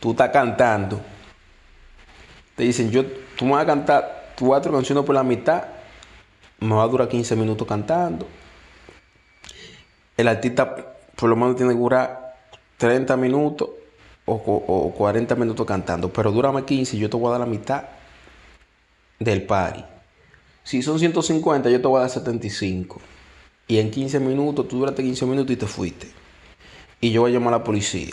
tú estás cantando, te dicen, yo, tú me vas a cantar cuatro canciones por la mitad, me va a durar 15 minutos cantando. El artista por lo menos tiene que durar 30 minutos o, 40 minutos cantando, pero dúrame 15 y yo te voy a dar la mitad del party. Si son 150, yo te voy a dar 75. Y en 15 minutos, tú duraste 15 minutos y te fuiste. Y yo voy a llamar a la policía.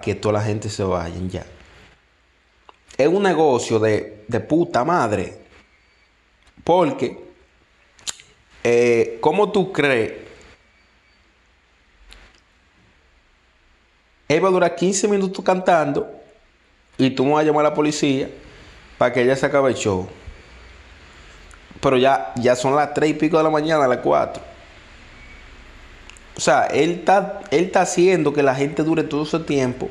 que toda la gente se vaya ya. Es un negocio de, puta madre. Porque, eh, ¿cómo tú crees? Él va a durar 15 minutos cantando y tú me vas a llamar a la policía para que ella se acabe el show. Pero ya, ya son las 3 y pico de la mañana, las 4. O sea, él está, él está haciendo que la gente dure todo ese tiempo